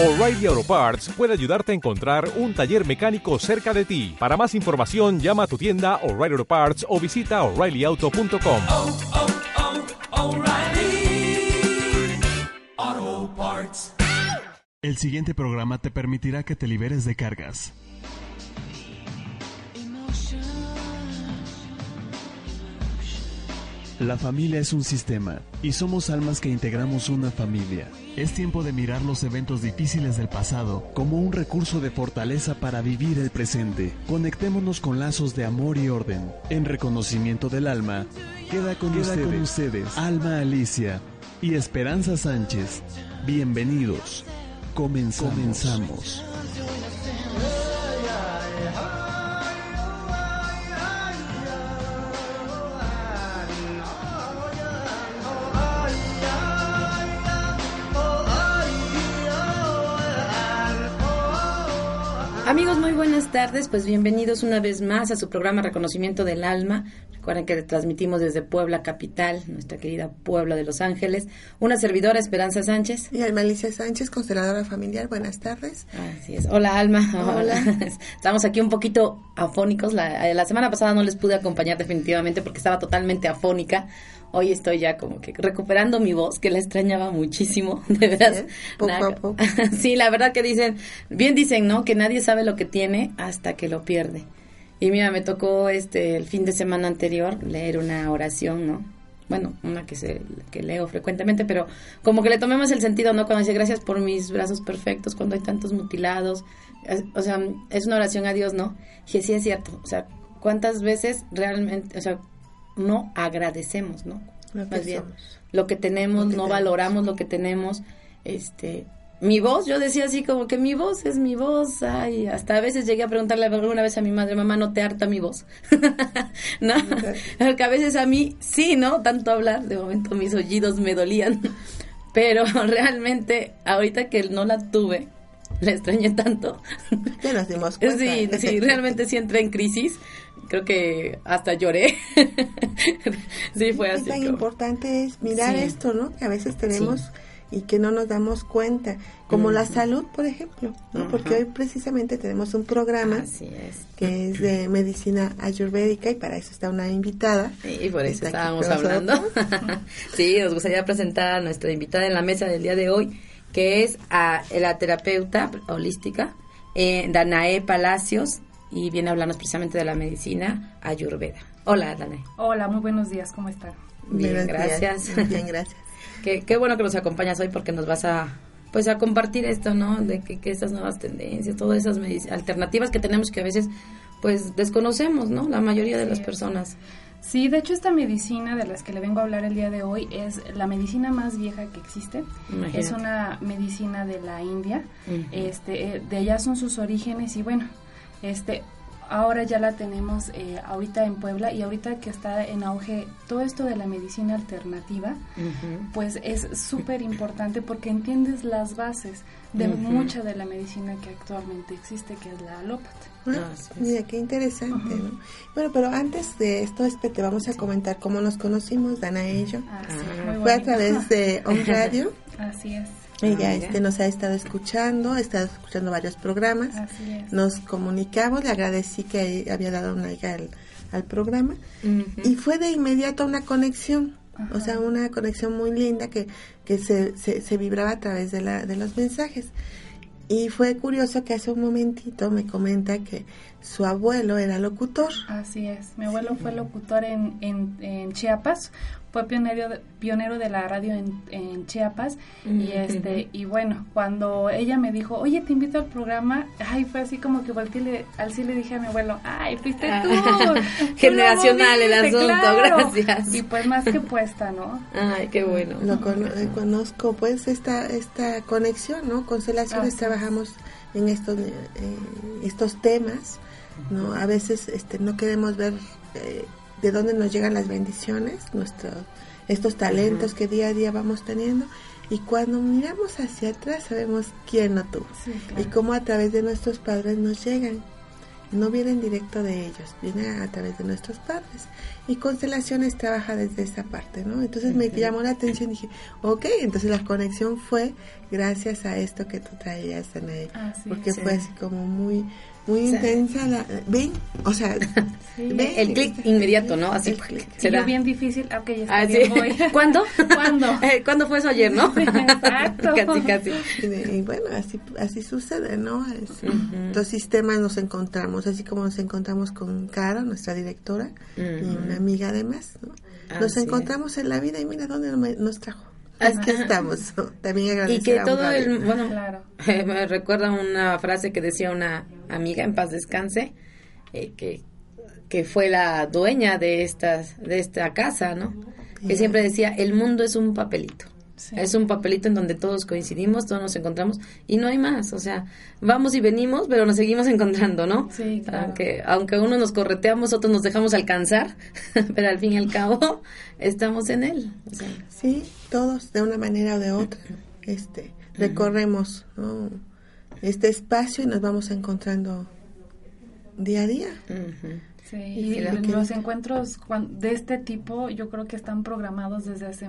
O'Reilly Auto Parts puede ayudarte a encontrar un taller mecánico cerca de ti. Para más información, llama a tu tienda O'Reilly Auto Parts o visita oreillyauto.com. oh, oh, Parts. El siguiente programa te permitirá que te liberes de cargas. La familia es un sistema y somos almas que integramos una familia. Es tiempo de mirar los eventos difíciles del pasado como un recurso de fortaleza para vivir el presente. Conectémonos con lazos de amor y orden. En reconocimiento del alma, queda con, ustedes, con ustedes Alma Alicia y Esperanza Sánchez. Bienvenidos. Comenzamos. Comenzamos. Amigos, muy buenas tardes. Pues bienvenidos una vez más a su programa Reconocimiento del Alma. Recuerden que transmitimos desde Puebla Capital, nuestra querida Puebla de Los Ángeles. Una servidora, Esperanza Sánchez. Y Alma Alicia Sánchez, consteladora familiar. Buenas tardes. Así es. Hola, Alma. Hola. Estamos aquí un poquito afónicos. La, la semana pasada no les pude acompañar definitivamente porque estaba totalmente afónica. Hoy estoy ya como que recuperando mi voz, que la extrañaba muchísimo, de verdad. Poco a poco. sí, la verdad que dicen, bien dicen, ¿no? Que nadie sabe lo que tiene hasta que lo pierde. Y mira, me tocó este el fin de semana anterior leer una oración, ¿no? Bueno, una que se que leo frecuentemente, pero como que le tomemos el sentido, ¿no? Cuando dice gracias por mis brazos perfectos, cuando hay tantos mutilados, es- o sea, es una oración a Dios, ¿no? Y sí es cierto, o sea, cuántas veces realmente, o sea, no agradecemos, ¿no? Lo que Más bien, somos. lo que tenemos, Lo que no tenemos. valoramos lo que tenemos, este, mi voz, yo decía así como que mi voz es mi voz, ay, hasta a veces llegué a preguntarle alguna vez a mi madre, mamá, ¿no te harta mi voz? ¿No? Porque a veces a mí, sí, ¿no? Tanto hablar, de momento mis oídos me dolían, pero realmente, ahorita que no la tuve, la extrañé tanto. Ya nos dimos cuenta. Sí, sí, realmente sí entré en crisis. Creo que hasta lloré. sí, fue así. tan como- importante es mirar Sí. esto, ¿no? Que a veces tenemos y que no nos damos cuenta. Como la salud, por ejemplo, ¿no? Porque hoy precisamente tenemos un programa Así es. que es de medicina ayurvédica y para eso está una invitada. Y por eso estábamos hablando. sí, nos gustaría presentar a nuestra invitada en la mesa del día de hoy, que es a la terapeuta holística eh, Danae Palacios y viene a hablarnos precisamente de la medicina ayurveda. Hola, Danae. Hola, muy buenos días, ¿cómo están? Bien, Buenos días. gracias. Bien, gracias. Qué, qué bueno que nos acompañas hoy porque nos vas a pues a compartir esto, ¿no? De que, que estas nuevas tendencias, todas esas alternativas que tenemos que a veces pues desconocemos, ¿no? La mayoría de las Sí. personas. Sí, de hecho esta medicina de las que le vengo a hablar el día de hoy es la medicina más vieja que existe. Imagínate. Es una medicina de la India. Ujú. Este, eh, de allá son sus orígenes y bueno, este ahora ya la tenemos eh, ahorita en Puebla y ahorita que está en auge todo esto de la medicina alternativa, pues es súper importante porque entiendes las bases de mucha de la medicina que actualmente existe, que es la alópata. Ah. Mira, qué interesante, ¿no? Bueno, pero antes de esto, Espe, te vamos a comentar cómo nos conocimos, Dana y yo. Así, Ah. muy Fue a través de Home Radio. Así es, Ella mira. este, nos ha estado escuchando, ha estado escuchando varios programas. así es. Nos comunicamos, le agradecí que había dado una like al, al programa. Y fue de inmediato una conexión, o sea, una conexión muy linda que, que se, se, se vibraba a través de, la, de los mensajes. Y fue curioso que hace un momentito me comenta que su abuelo era locutor. Así es. Mi abuelo fue locutor en, en, en Chiapas, fue pionero de, pionero de la radio en, en Chiapas y este y bueno, cuando ella me dijo, "Oye, te invito al programa", ay, fue así como que volteé le, al sí le dije a mi abuelo, "Ay, fuiste tú." Ah, tú generacional el asunto, gracias. Y pues más que puesta, ¿no? Ay, qué bueno. Lo cono- eh, conozco pues esta esta conexión, ¿no? Constelaciones es. trabajamos en estos eh, estos temas, ¿no? A veces este no queremos ver eh, de dónde nos llegan las bendiciones, nuestros estos talentos que día a día vamos teniendo y cuando miramos hacia atrás sabemos quién no tuvo Sí, y cómo a través de nuestros padres nos llegan. no vienen directo de ellos, viene a través de nuestros padres. Y Constelaciones trabaja desde esa parte, ¿no? Entonces me llamó la atención y dije, ok, entonces la conexión fue gracias a esto que tú traías, Anaí, Así porque sí. fue así como muy, muy intensa. La, ven, o sea, Sí. ven, El clic inmediato, ¿no? Así. El clic. Y se da. yo bien difícil, ah, ok, ya está Ah, bien, sí. voy. ¿Cuándo? ¿Cuándo? Eh, ¿Cuándo fue eso ayer, no? Exacto. casi, casi. Y, bueno, así, así sucede, ¿no? Es- Los sistemas nos encontramos, así como nos encontramos con Caro, nuestra directora, y una amiga además, ¿no? Nos Así es. encontramos en la vida y mira dónde nos nos trajo. Así Aquí estamos. También Y agradecer que a todo el, bueno, Claro. me recuerda una frase que decía una amiga en paz descanse, eh, que, que fue la dueña de estas, de esta casa, ¿no? Que siempre decía, el mundo es un papelito. Sí. Es un papelito en donde todos coincidimos, todos nos encontramos y no hay más. O sea, vamos y venimos, pero nos seguimos encontrando, ¿no? Sí, claro. Aunque, aunque unos nos correteamos, otros nos dejamos alcanzar, pero al fin y al cabo estamos en él. O sea, Sí, todos de una manera o de otra. Este, recorremos ¿no? este espacio y nos vamos encontrando día a día. ujú. Sí, Y que- los encuentros de este tipo yo creo que están programados desde hace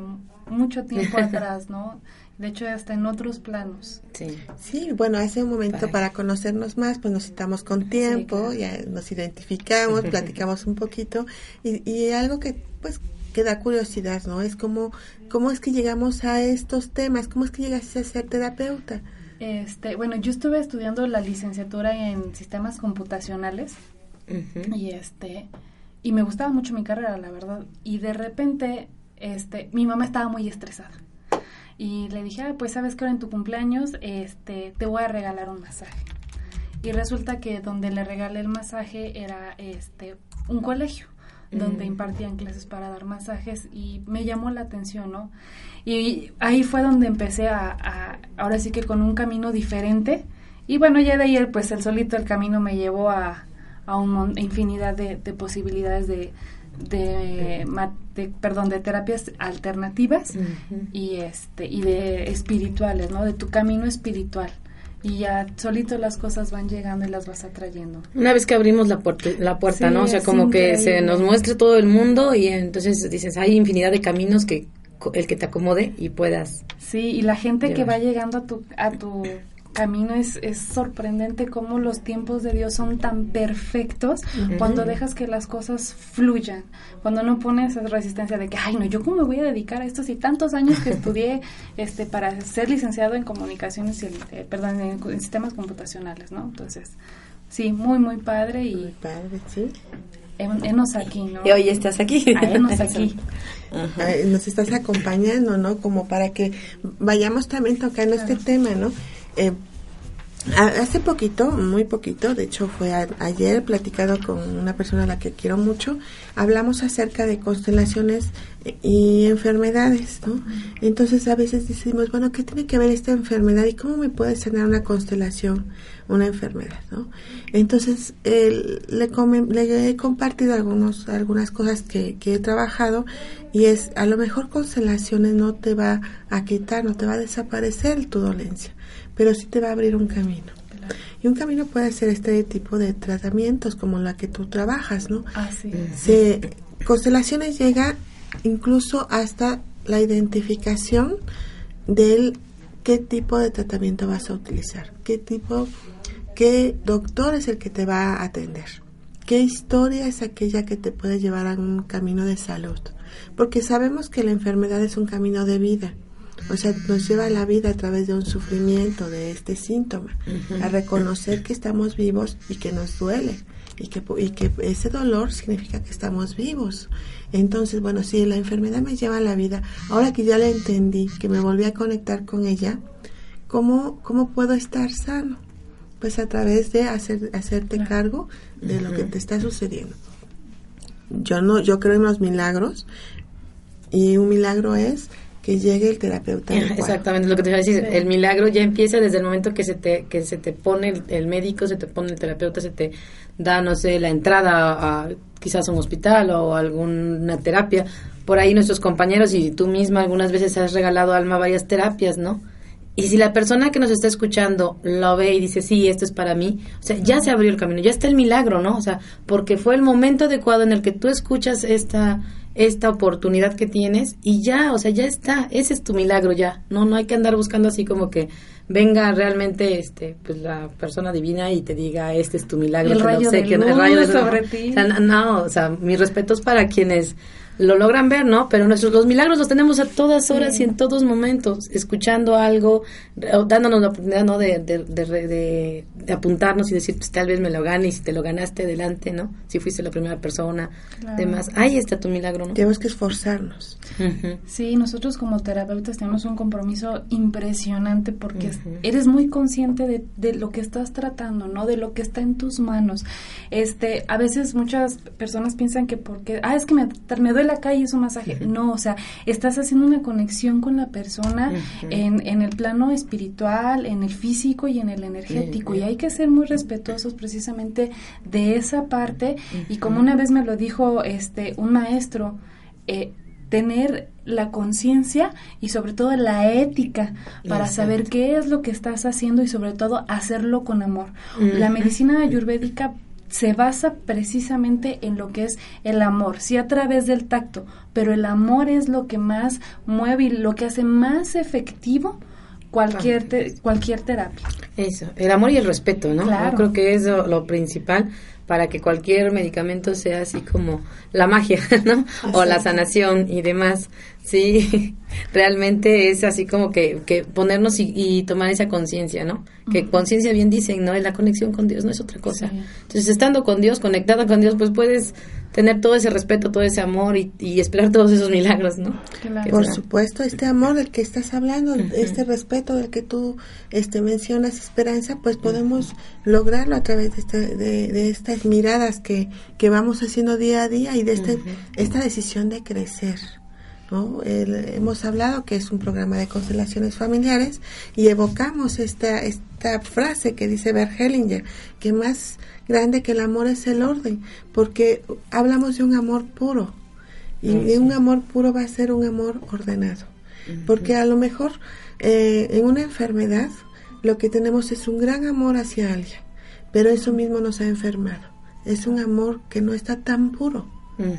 mucho tiempo atrás, ¿no? De hecho, hasta en otros planos. Sí. Sí, bueno, hace un momento Para- para conocernos más, pues nos citamos con tiempo, claro. ya nos identificamos, platicamos un poquito y, y algo que pues que da curiosidad, ¿no? Es como cómo es que llegamos a estos temas, cómo es que llegaste a ser terapeuta. Este, bueno, yo estuve estudiando la licenciatura en sistemas computacionales Y este y me gustaba mucho mi carrera, la verdad. Y de repente, este, mi mamá estaba muy estresada. Y le dije, ah, pues sabes que ahora en tu cumpleaños, este, te voy a regalar un masaje. Y resulta que donde le regalé el masaje era este un colegio donde Mm. impartían clases para dar masajes y me llamó la atención, ¿no? Y ahí fue donde empecé a, a- ahora sí que con un camino diferente y bueno, ya de ahí el, pues el solito el camino me llevó a, a un infinidad de, de posibilidades de, de, perdón, de terapias alternativas y este y de espirituales, ¿no? De tu camino espiritual. Y ya solito las cosas van llegando y las vas atrayendo. Una vez que abrimos la puerta, la puerta Sí, ¿no? O sea, como que se nos muestre todo el mundo y entonces dices, hay infinidad de caminos que el que te acomode y puedas. Sí, y la gente que va llegando a tu, a tu camino es, es sorprendente cómo los tiempos de Dios son tan perfectos cuando dejas que las cosas fluyan, cuando no pones esa resistencia de que, ay, no, yo cómo me voy a dedicar a esto si tantos años que estudié este para ser licenciado en comunicaciones, y, eh, perdón, en, en sistemas computacionales, ¿no? Entonces, sí, muy, muy padre Muy y padre, sí. en- enos aquí, ¿no? Y hoy estás aquí. Ah, enos aquí. Nos estás acompañando, ¿no? Como para que vayamos también tocando este tema, ¿no? Eh, hace poquito, muy poquito, de hecho fue a- ayer platicado con una persona a la que quiero mucho, hablamos acerca de constelaciones y enfermedades, ¿no? Entonces a veces decimos, bueno, ¿qué tiene que ver esta enfermedad y cómo me puede sanar una constelación, una enfermedad, ¿no? Entonces el- le, come- le he compartido algunos, algunas cosas que, que he trabajado y es, a lo mejor constelaciones no te va a quitar, no te va a desaparecer tu dolencia, pero sí te va a abrir un camino. Y un camino puede ser este tipo de tratamientos como la que tú trabajas, ¿no? Se, constelaciones llega incluso hasta la identificación del qué tipo de tratamiento vas a utilizar, qué tipo, qué doctor es el que te va a atender, qué historia es aquella que te puede llevar a un camino de salud, porque sabemos que la enfermedad es un camino de vida. O sea, nos lleva a la vida a través de un sufrimiento, de este síntoma, a reconocer que estamos vivos y que nos duele y que, y que ese dolor significa que estamos vivos. Entonces, bueno, si la enfermedad me lleva a la vida, ahora que ya la entendí, que me volví a conectar con ella, ¿cómo, cómo puedo estar sano? Pues a través de hacer, hacerte Claro. cargo de lo que te está sucediendo. Yo no, yo creo en los milagros y un milagro es que llegue el terapeuta adecuado. Exactamente lo que te iba a decir. Sí. El milagro ya empieza desde el momento que se te que se te pone el, el médico, se te pone el terapeuta, se te da, no sé, la entrada a, a quizás un hospital o alguna terapia. Por ahí nuestros compañeros y tú misma algunas veces has regalado a Alma varias terapias, ¿no? Y si la persona que nos está escuchando lo ve y dice, sí, esto es para mí, o sea, ya se abrió el camino, ya está el milagro, ¿no? O sea, porque fue el momento adecuado en el que tú escuchas esta esta oportunidad que tienes y ya, o sea, ya está, ese es tu milagro ya. No no hay que andar buscando así como que venga realmente este pues la persona divina y te diga, este es tu milagro, El rayo de ¿no? luz el rayo de luz. sobre ti. O sea, no, o sea, mis respetos para quienes lo logran ver, ¿no? Pero nuestros los milagros los tenemos a todas horas y en todos momentos, escuchando algo, dándonos la oportunidad, ¿no? De, de, de, re- de- de apuntarnos y decir, pues tal vez me lo gane y si te lo ganaste, adelante, ¿no? Si fuiste la primera persona, Claro. demás. Ahí está tu milagro, ¿no? Tenemos que esforzarnos. Sí, nosotros como terapeutas tenemos un compromiso impresionante porque eres muy consciente de, de lo que estás tratando, ¿no? De lo que está en tus manos. Este, a veces muchas personas piensan que porque, ah, es que me, me duele acá y es un masaje. No, o sea, estás haciendo una conexión con la persona en, en el plano espiritual, en el físico y en el energético. Y hay que ser muy respetuosos precisamente de esa parte. Y como una vez me lo dijo este un maestro, eh, tener la conciencia y sobre todo la ética para Exacto. saber qué es lo que estás haciendo y sobre todo hacerlo con amor. La medicina ayurvédica se basa precisamente en lo que es el amor, sí a través del tacto, pero el amor es lo que más mueve y lo que hace más efectivo cualquier te- cualquier terapia. Eso, el amor y el respeto, ¿no? Claro. Yo creo que es lo, lo principal para que cualquier medicamento sea así como la magia, ¿no? O la sanación y demás. Sí, realmente es así como que, que ponernos y, y tomar esa conciencia, ¿no? Que conciencia bien dicen, ¿no? Es la conexión con Dios, no es otra cosa. Sí. Entonces, estando con Dios, conectado con Dios, pues puedes tener todo ese respeto, todo ese amor y, y esperar todos esos milagros, ¿no? Claro. Por será. supuesto, este amor del que estás hablando, este respeto del que tú este, mencionas, esperanza, pues podemos lograrlo a través de, este- de, de estas miradas que, que vamos haciendo día a día y de este, esta decisión de crecer. ¿no? El- hemos hablado que es un programa de constelaciones familiares y evocamos esta, esta frase que dice Bert Hellinger, que más grande que el amor es el orden, porque hablamos de un amor puro, y un amor puro va a ser un amor ordenado. Porque a lo mejor eh, en una enfermedad lo que tenemos es un gran amor hacia alguien, pero eso mismo nos ha enfermado. Es un amor que no está tan puro,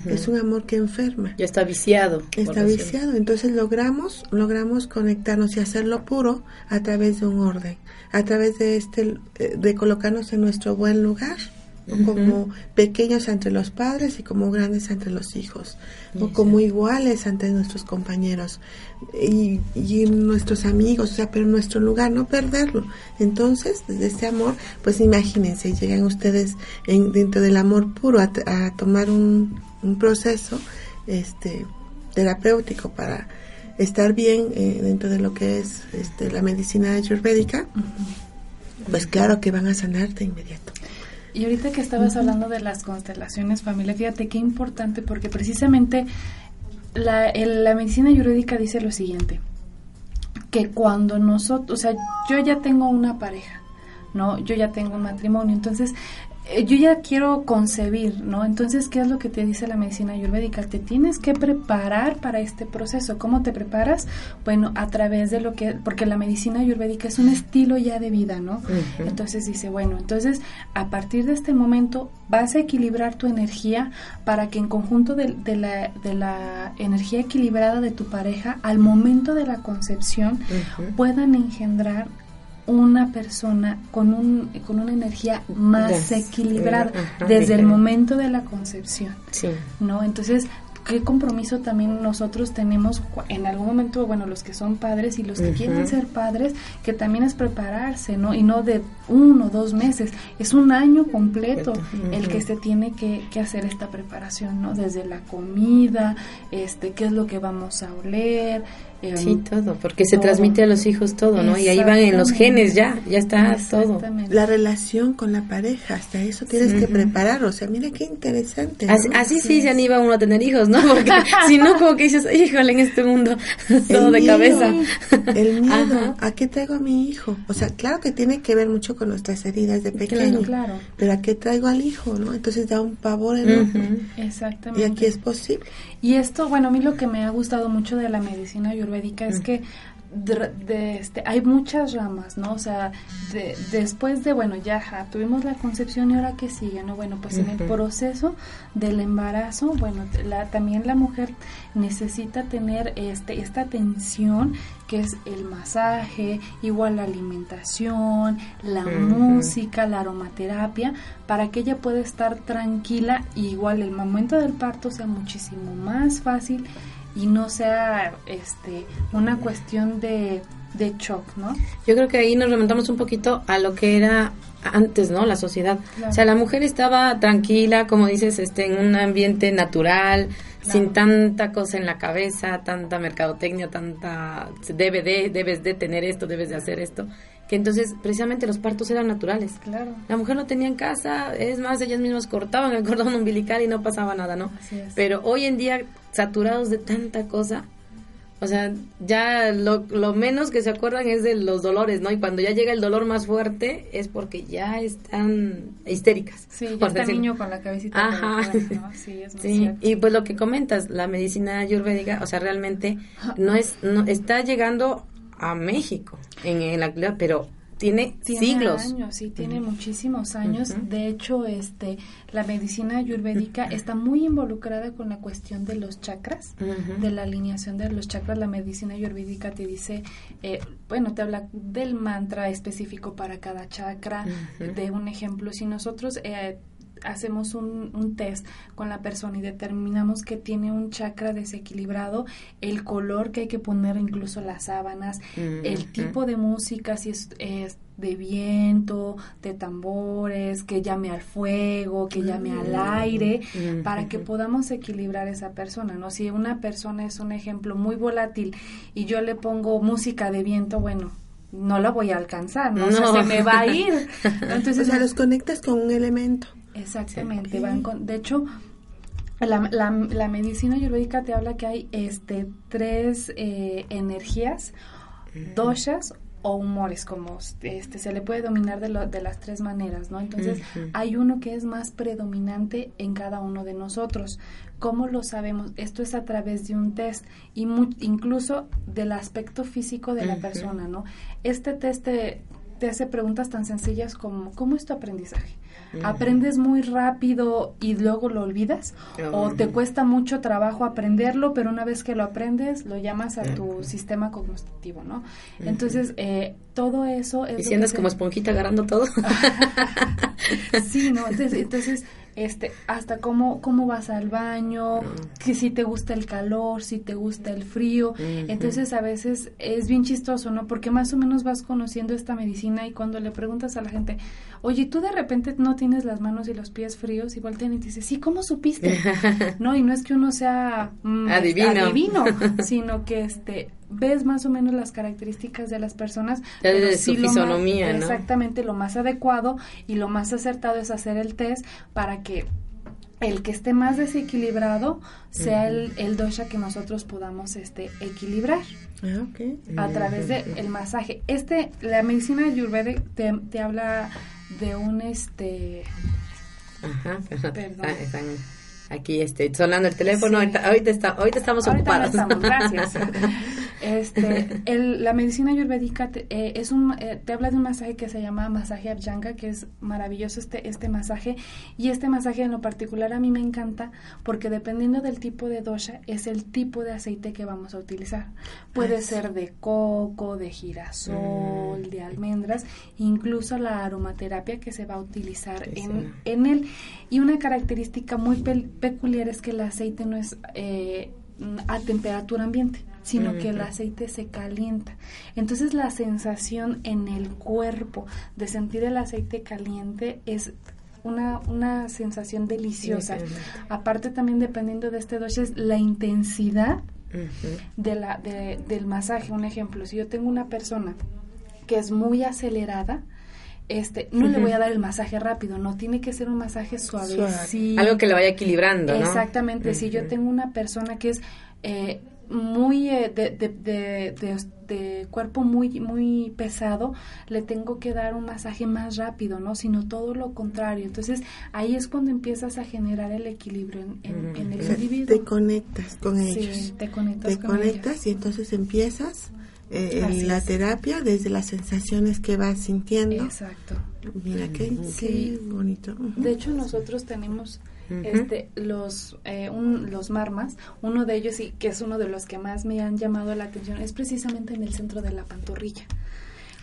Es un amor que enferma, Ya está viciado. está viciado. Entonces logramos, logramos conectarnos y hacerlo puro a través de un orden, a través de este, de colocarnos en nuestro buen lugar. como pequeños entre los padres y como grandes entre los hijos, o como iguales ante nuestros compañeros y, y nuestros amigos, o sea, pero en nuestro lugar, no perderlo. Entonces, desde ese amor, pues imagínense, llegan ustedes en, dentro del amor puro a tomar un, un proceso este terapéutico para estar bien eh, dentro de lo que es este, la medicina ayurvédica, pues claro que van a sanar de inmediato. Y ahorita que estabas hablando de las constelaciones familia, fíjate qué importante porque precisamente la, el- la medicina ayurvédica dice lo siguiente, que cuando nosotros, o sea, yo ya tengo una pareja, ¿no? Yo ya tengo un matrimonio, entonces yo ya quiero concebir, ¿no? Entonces, ¿qué es lo que te dice la medicina ayurvédica? Te tienes que preparar para este proceso. ¿Cómo te preparas? Bueno, a través de lo que, porque la medicina ayurvédica es un estilo ya de vida, ¿no? Entonces dice, bueno, entonces a partir de este momento vas a equilibrar tu energía para que en conjunto de, de la, de la energía equilibrada de tu pareja, al momento de la concepción, puedan engendrar una persona con un con una energía más Yes. equilibrada Ajá, desde el momento de la concepción. Sí. ¿no? Entonces, ¿qué compromiso también nosotros tenemos en algún momento, bueno, los que son padres y los que quieren ser padres, que también es prepararse, ¿no? Y no de uno o dos meses, es un año completo el que se tiene que, que hacer esta preparación, ¿no? Desde la comida, este, qué es lo que vamos a oler. Sí, todo, porque se todo. transmite a los hijos todo, ¿no? Y ahí van en los genes ya, ya está todo. La relación con la pareja, hasta eso tienes que Ujú. preparar, o sea, mira qué interesante. ¿no? Así, así sí se anima uno a tener hijos, ¿no? Porque si no, como que dices, híjole, en este mundo, todo El de miedo, cabeza. El miedo, Ajá. ¿a qué traigo a mi hijo? O sea, claro que tiene que ver mucho con nuestras heridas de pequeño, Claro. pero ¿a qué traigo al hijo, no? Entonces da un pavor enorme. Ujú. Exactamente. Y aquí es posible. Y esto, bueno, a mí lo que me ha gustado mucho de la medicina ayurvédica es que de, de este, hay muchas ramas, ¿no? O sea, de- después de, bueno, ya ja, tuvimos la concepción y ahora qué sigue, ¿no? Bueno, pues en el proceso del embarazo, bueno, la, también la mujer necesita tener este, esta atención que es el masaje, igual la alimentación, la música, la aromaterapia, para que ella pueda estar tranquila y igual el momento del parto sea muchísimo más fácil y no sea este una cuestión de, de shock, ¿no? Yo creo que ahí nos remontamos un poquito a lo que era antes, ¿no? La sociedad. Claro. O sea, la mujer estaba tranquila, como dices, este, en un ambiente natural, Claro. sin tanta cosa en la cabeza, tanta mercadotecnia, tanta debe de, debes de tener esto, debes de hacer esto, que entonces precisamente los partos eran naturales. Claro. La mujer no tenía en casa, es más, ellas mismas cortaban el cordón umbilical y no pasaba nada, ¿no? Así es. Pero hoy en día, saturados de tanta cosa, o sea, ya lo, lo menos que se acuerdan es de los dolores, ¿no? Y cuando ya llega el dolor más fuerte es porque ya están histéricas. Sí, ya por está niño con la cabecita. Ajá. Sí, es muy Sí, cierto. y pues lo que comentas, la medicina ayurvédica, o sea, realmente no es, no está llegando a México en, en la actualidad, pero tiene, Tiene siglos. años, sí, tiene muchísimos años. De hecho, este, la medicina ayurvédica está muy involucrada con la cuestión de los chakras, de la alineación de los chakras. La medicina ayurvédica te dice, eh, bueno, te habla del mantra específico para cada chakra, de un ejemplo. Si nosotros eh, hacemos un, un test con la persona y determinamos que tiene un chakra desequilibrado, el color que hay que poner, incluso las sábanas, el Ujú. tipo de música, si es, es de viento, de tambores, que llame al fuego, que llame al aire, Ujú. para que podamos equilibrar esa persona, ¿no? Si una persona es un ejemplo muy volátil y yo le pongo música de viento, bueno, no la voy a alcanzar, ¿no? O sea, No. se me va a ir. Entonces, o sea, los conectas con un elemento. Exactamente, van con, de hecho, la, la, la medicina ayurvédica te habla que hay este tres eh, energías, doshas o humores, como este se le puede dominar de, lo- de las tres maneras, ¿no? Entonces, hay uno que es más predominante en cada uno de nosotros. ¿Cómo lo sabemos? Esto es a través de un test y mu- incluso del aspecto físico de la persona, ¿no? Este test te, te hace preguntas tan sencillas como ¿cómo es tu aprendizaje? ¿Aprendes muy rápido y luego lo olvidas? ¿O te cuesta mucho trabajo aprenderlo, pero una vez que lo aprendes, lo llamas a tu sistema cognitivo, ¿no? Entonces, eh, todo eso es... Y si andas como esponjita agarrando todo. Sí, ¿no? Entonces, entonces este, hasta cómo, cómo vas al baño, que si te gusta el calor, si te gusta el frío. Entonces, a veces es bien chistoso, ¿no? Porque más o menos vas conociendo esta medicina y cuando le preguntas a la gente, oye, tú de repente no tienes las manos y los pies fríos, y voltean y te dicen, sí, ¿cómo supiste? no, y no es que uno sea mm, Adivino. adivino, sino que este ves más o menos las características de las personas. Ya desde su lo más- fisonomía, ¿no? Exactamente, lo más adecuado y lo más acertado es hacer el test para que el que esté más desequilibrado sea el, el dosha que nosotros podamos este equilibrar Ah, ok. a través del el masaje. Este, la medicina ayurveda te, te habla de un este Ajá, Perdón. Están aquí este, sonando el teléfono. Sí. Ahorita, ahorita, está, ahorita estamos Ahorita no ocupados. estamos, gracias. Este, el- la medicina ayurvédica te, eh, es un, eh, te habla de un masaje que se llama masaje Abhyanga, que es maravilloso este, este masaje. Y este masaje en lo particular a mí me encanta porque dependiendo del tipo de dosha es el tipo de aceite que vamos a utilizar. Puede ser de coco, de girasol, de almendras, incluso la aromaterapia que se va a utilizar Sí, en, sí. en él. Y una característica muy peculiar es que el aceite no es eh, a temperatura ambiente, sino que el aceite se calienta. Entonces la sensación en el cuerpo de sentir el aceite caliente es una, una sensación deliciosa. Aparte también dependiendo de este dosha es la intensidad de la, de- del masaje. Un ejemplo, si yo tengo una persona que es muy acelerada, este, no le voy a dar el masaje rápido, no, tiene que ser un masaje suavecito. Algo que le vaya equilibrando, ¿no? Exactamente, si yo tengo una persona que es eh, muy eh, de, de, de- de- de cuerpo muy muy pesado, le tengo que dar un masaje más rápido, ¿no? Sino todo lo contrario. Entonces ahí es cuando empiezas a generar el equilibrio en, en- en el O sea, individuo. te conectas con Sí, ellos. te conectas Te con conectas ellos. y entonces empiezas eh, en la es. terapia desde las sensaciones que vas sintiendo. Exacto. Mira qué, qué bonito. De hecho, nosotros tenemos este los eh, un- los marmas. Uno de ellos y que es uno de los que más me han llamado la atención es precisamente en el centro de la pantorrilla.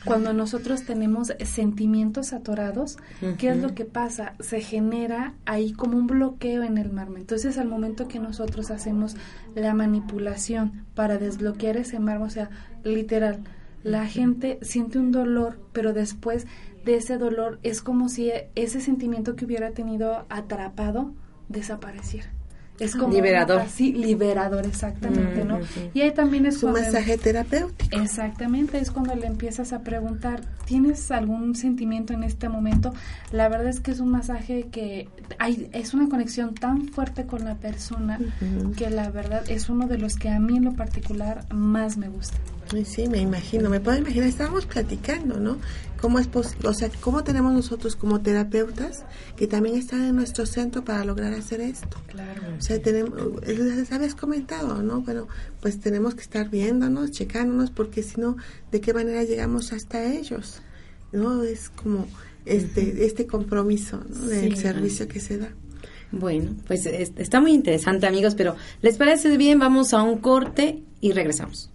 Cuando nosotros tenemos sentimientos atorados, ¿qué es lo que pasa? Se genera ahí como un bloqueo en el marma. Entonces, al momento que nosotros hacemos la manipulación para desbloquear ese marma, o sea, literal, la gente siente un dolor, pero después de ese dolor es como si ese sentimiento que hubiera tenido atrapado desapareciera. Es como Liberador. una sí, liberador, exactamente, ¿no? Y ahí también es Su cuando- masaje terapéutico. Exactamente, es cuando le empiezas a preguntar, ¿tienes algún sentimiento en este momento? La verdad es que es un masaje que hay, es una conexión tan fuerte con la persona que la verdad es uno de los que a mí en lo particular más me gusta. Sí, me imagino, me puedo imaginar, estábamos platicando, ¿no? ¿Cómo es posible, o sea, cómo tenemos nosotros como terapeutas que también están en nuestro centro para lograr hacer esto? Claro. O sea, tenemos, les habías comentado, ¿no? Bueno, pues tenemos que estar viéndonos, checándonos, porque si no, ¿de qué manera llegamos hasta ellos? ¿No? Es como este, este compromiso, ¿no? Del Sí. servicio que se da. Bueno, pues es- está muy interesante, amigos, pero ¿les parece bien? Vamos a un corte y regresamos.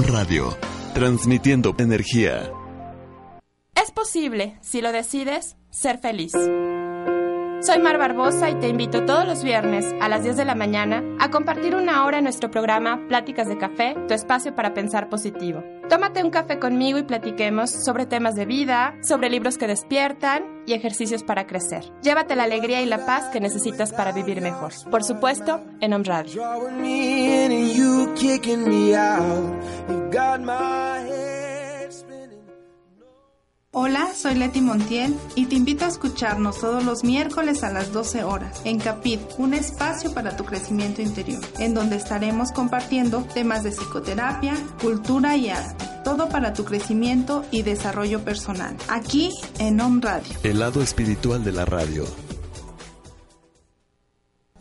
Radio, transmitiendo energía. Es posible, si lo decides, ser feliz. Soy Mar Barbosa y te invito todos los viernes a las 10 de la mañana a compartir una hora en nuestro programa Pláticas de Café, tu espacio para pensar positivo. Tómate un café conmigo y platiquemos sobre temas de vida, sobre libros que despiertan y ejercicios para crecer. Llévate la alegría y la paz que necesitas para vivir mejor. Por supuesto, en Om. Hola, soy Leti Montiel y te invito a escucharnos todos los miércoles a las 12 horas en Capit, un espacio para tu crecimiento interior, en donde estaremos compartiendo temas de psicoterapia, cultura y arte, todo para tu crecimiento y desarrollo personal, aquí en Om Radio. El lado espiritual de la radio.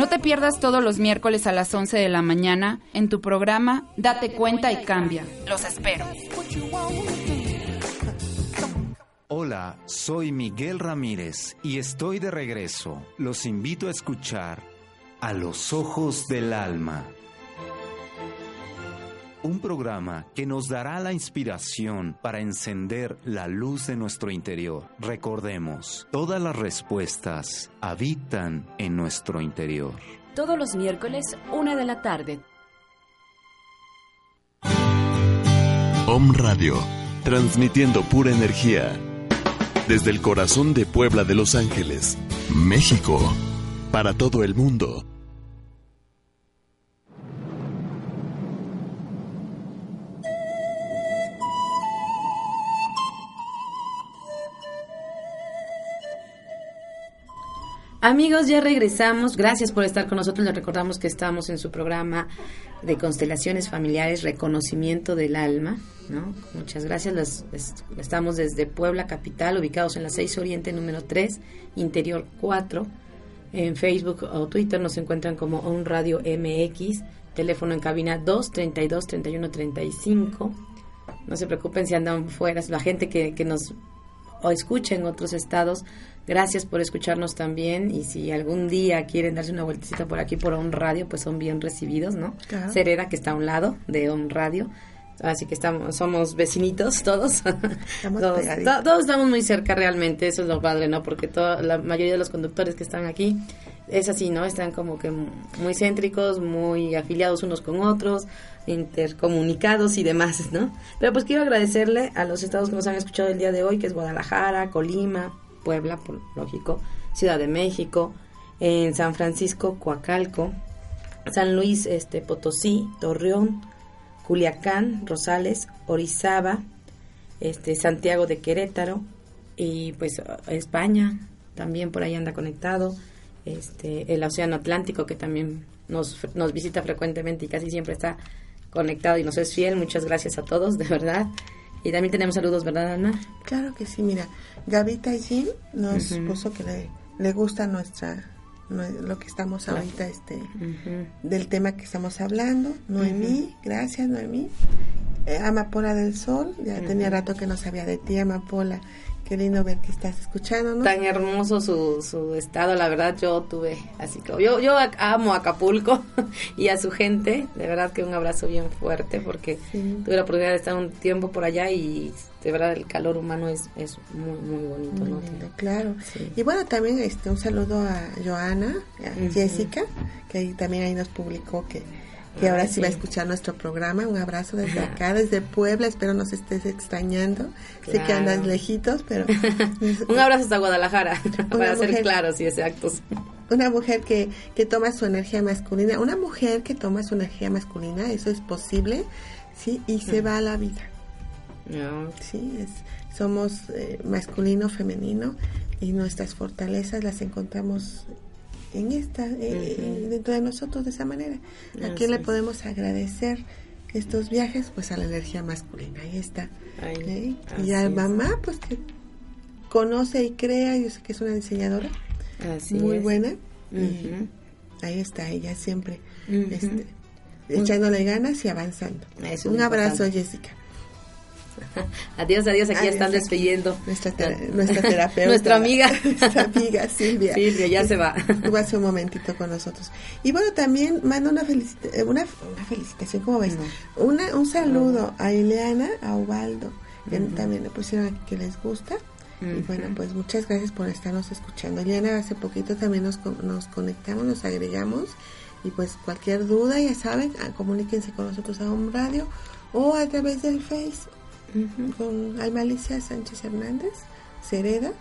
No te pierdas todos los miércoles a las 11 de la mañana en tu programa Date cuenta y cambia. Los espero. Hola, soy Miguel Ramírez y estoy de regreso. Los invito a escuchar A los Ojos del Alma. Un programa que nos dará la inspiración para encender la luz de nuestro interior. Recordemos, todas las respuestas habitan en nuestro interior. Todos los miércoles, una de la tarde. Om Radio, transmitiendo pura energía. Desde el corazón de Puebla de Los Ángeles, México, para todo el mundo. Amigos, ya regresamos. Gracias por estar con nosotros. Les recordamos que estamos en su programa de constelaciones familiares, reconocimiento del alma. ¿no? Muchas gracias. Estamos desde Puebla Capital, ubicados en la 6 Oriente número 3, Interior 4. En Facebook o Twitter nos encuentran como On Radio MX. Teléfono en cabina 232 31 35. No se preocupen si andan fuera. La gente que, que nos o escucha en otros estados, gracias por escucharnos también. Y si algún día quieren darse una vueltecita por aquí por On Radio, pues son bien recibidos, ¿no? Claro. Que está a un lado de On Radio. Así que estamos, somos vecinitos todos. Estamos todos, to- todos estamos muy cerca realmente, eso es lo padre, ¿no? Porque toda, la mayoría de los conductores que están aquí es así, ¿no? Están como que muy céntricos, muy afiliados unos con otros, intercomunicados y demás, ¿no? Pero pues quiero agradecerle a los estados que nos han escuchado el día de hoy, que es Guadalajara, Colima, Puebla, por lógico, Ciudad de México, en San Francisco, Coacalco, San Luis, este, Potosí, Torreón, Culiacán, Rosales, Orizaba, este, Santiago de Querétaro y pues España también por ahí anda conectado, este, el Océano Atlántico que también nos, nos visita frecuentemente y casi siempre está conectado y nos es fiel. Muchas gracias a todos, de verdad. Y también tenemos saludos, ¿verdad, Ana? Claro que sí, mira, Gavita Jim nos puso que le, le gusta nuestra nue- lo que estamos ahorita este del tema que estamos hablando. Noemí, gracias Noemí. Eh, Amapola del Sol, ya tenía rato que no sabía de ti, Amapola. Qué lindo ver que estás escuchándonos. Tan hermoso su, su estado, la verdad yo tuve así como yo yo amo Acapulco y a su gente, de verdad que un abrazo bien fuerte porque tuve la oportunidad de estar un tiempo por allá y de verdad el calor humano es, es muy muy bonito, Muy ¿no? lindo, claro. Sí. Y bueno, también este un saludo a Joana, a. Jessica, que ahí también ahí nos publicó que, que Ah, ahora sí. va a escuchar nuestro programa. Un abrazo desde acá, desde Puebla. Espero nos estés extrañando. Sé que andas lejitos, pero Un abrazo hasta Guadalajara, para ser mujer- claros y exactos. una mujer que, que toma su energía masculina, una mujer que toma su energía masculina, eso es posible, sí, y se va a la vida. No, Sí, es, somos eh, masculino, femenino y nuestras fortalezas las encontramos en esta, eh, Ujú. dentro de nosotros de esa manera. ¿A quién le podemos agradecer estos viajes? Pues a la energía masculina, ahí está. ¿eh? Y a es. mamá, pues que conoce y crea, yo sé que es una diseñadora Así muy es. buena. Y ahí está ella siempre este, echándole ganas y avanzando. Eso Un abrazo. Jessica. Adiós, adiós, aquí Adiós, están despidiendo. Nuestra, tera- nuestra terapeuta. Nuestra amiga. Nuestra amiga Silvia. Silvia, ya se va. Estuvo hace un momentito con nosotros. Y bueno, también mando una, felicita- eh, una, una felicitación, ¿cómo ves? Una, un saludo a Ileana, a Ubaldo, que Ujú. también le pusieron aquí que les gusta. Y bueno, pues muchas gracias por estarnos escuchando. Ileana, hace poquito también nos, nos conectamos, nos agregamos. Y pues cualquier duda, ya saben, ah, comuníquense con nosotros a un radio o a través del Face Ujú. con Alma Alicia Sánchez Hernández, Cereda,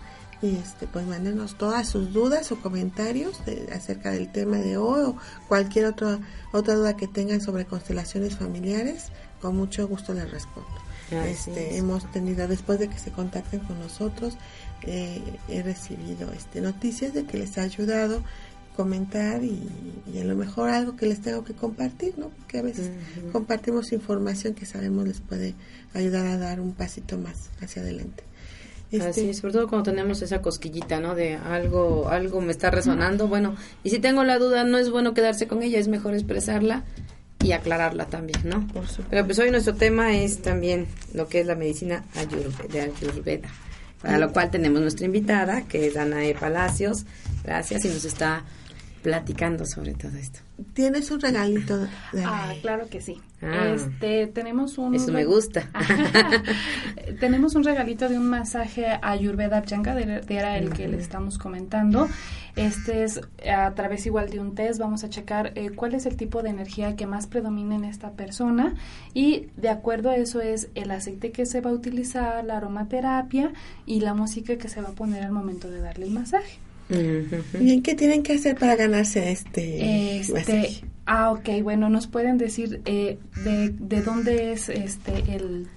y este pues mándenos todas sus dudas o comentarios de- acerca del tema de hoy o cualquier otra otra duda que tengan sobre constelaciones familiares, con mucho gusto les respondo. Este, es. hemos tenido después de que se contacten con nosotros, eh, he recibido este noticias de que les ha ayudado comentar y, y a lo mejor algo que les tengo que compartir, ¿no? Porque a veces compartimos información que sabemos les puede ayudar a dar un pasito más hacia adelante. Este, Así, sobre todo cuando tenemos esa cosquillita, ¿no? De algo, algo me está resonando. Bueno, y si tengo la duda, no es bueno quedarse con ella, es mejor expresarla y aclararla también, ¿no? Por supuesto. Pero pues hoy nuestro tema es también lo que es la medicina de Ayurveda, para lo cual tenemos nuestra invitada, que es Danae Palacios. Gracias, y nos está platicando sobre todo esto. Tienes un regalito de Ah, claro que sí. Ah. Este, tenemos un Eso me gusta. tenemos un regalito de un masaje Ayurveda Abhyanga, de, de era el que les estamos comentando. Este es a través igual de un test, vamos a checar eh, cuál es el tipo de energía que más predomina en esta persona y de acuerdo a eso es el aceite que se va a utilizar, la aromaterapia y la música que se va a poner al momento de darle el masaje. Bien, ¿qué tienen que hacer para ganarse este, Este, masaje? ah, ok, bueno, nos pueden decir eh, de, de dónde es este el,